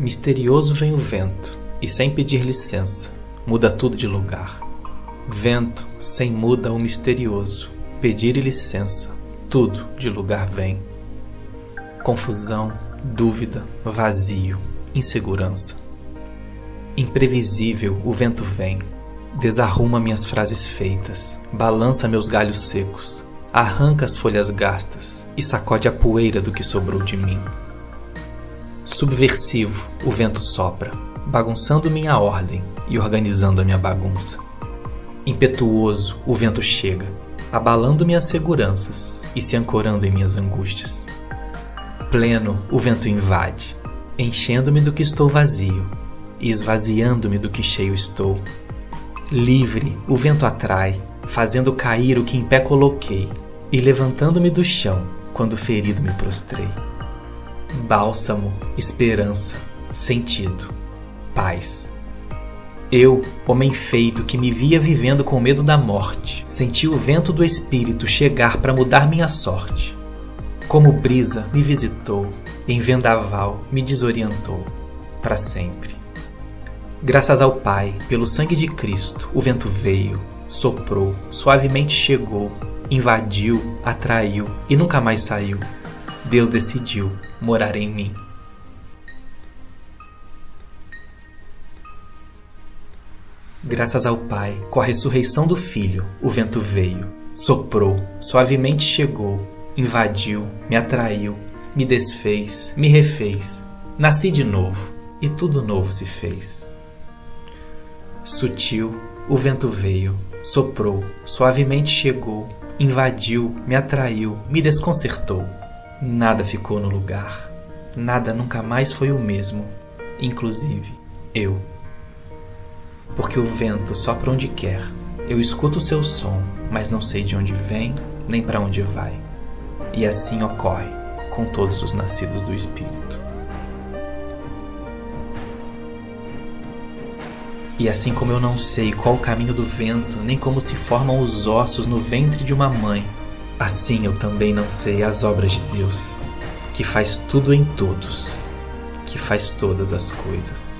Misterioso vem o vento, e sem pedir licença, muda tudo de lugar. Vento sem muda o misterioso, pedir licença, tudo de lugar vem. Confusão, dúvida, vazio, insegurança. Imprevisível o vento vem, desarruma minhas frases feitas, balança meus galhos secos, arranca as folhas gastas e sacode a poeira do que sobrou de mim. Subversivo, o vento sopra, bagunçando minha ordem e organizando a minha bagunça. Impetuoso, o vento chega, abalando minhas seguranças e se ancorando em minhas angústias. Pleno, o vento invade, enchendo-me do que estou vazio e esvaziando-me do que cheio estou. Livre, o vento atrai, fazendo cair o que em pé coloquei e levantando-me do chão quando ferido me prostrei. Bálsamo, esperança, sentido, paz. Eu, homem feito que me via vivendo com medo da morte, senti o vento do espírito chegar para mudar minha sorte. Como brisa me visitou, em vendaval me desorientou para sempre. Graças ao Pai, pelo sangue de Cristo, o vento veio, soprou, suavemente chegou, invadiu, atraiu e nunca mais saiu. Deus decidiu morar em mim. Graças ao Pai, com a ressurreição do Filho, o vento veio, soprou, suavemente chegou, invadiu, me atraiu, me desfez, me refez. Nasci de novo e tudo novo se fez. Sutil, o vento veio, soprou, suavemente chegou, invadiu, me atraiu, me desconcertou. Nada ficou no lugar. Nada nunca mais foi o mesmo, inclusive eu. Porque o vento sopra onde quer. Eu escuto o seu som, mas não sei de onde vem nem para onde vai. E assim ocorre com todos os nascidos do Espírito. E assim como eu não sei qual o caminho do vento, nem como se formam os ossos no ventre de uma mãe, assim eu também não sei as obras de Deus, que faz tudo em todos, que faz todas as coisas.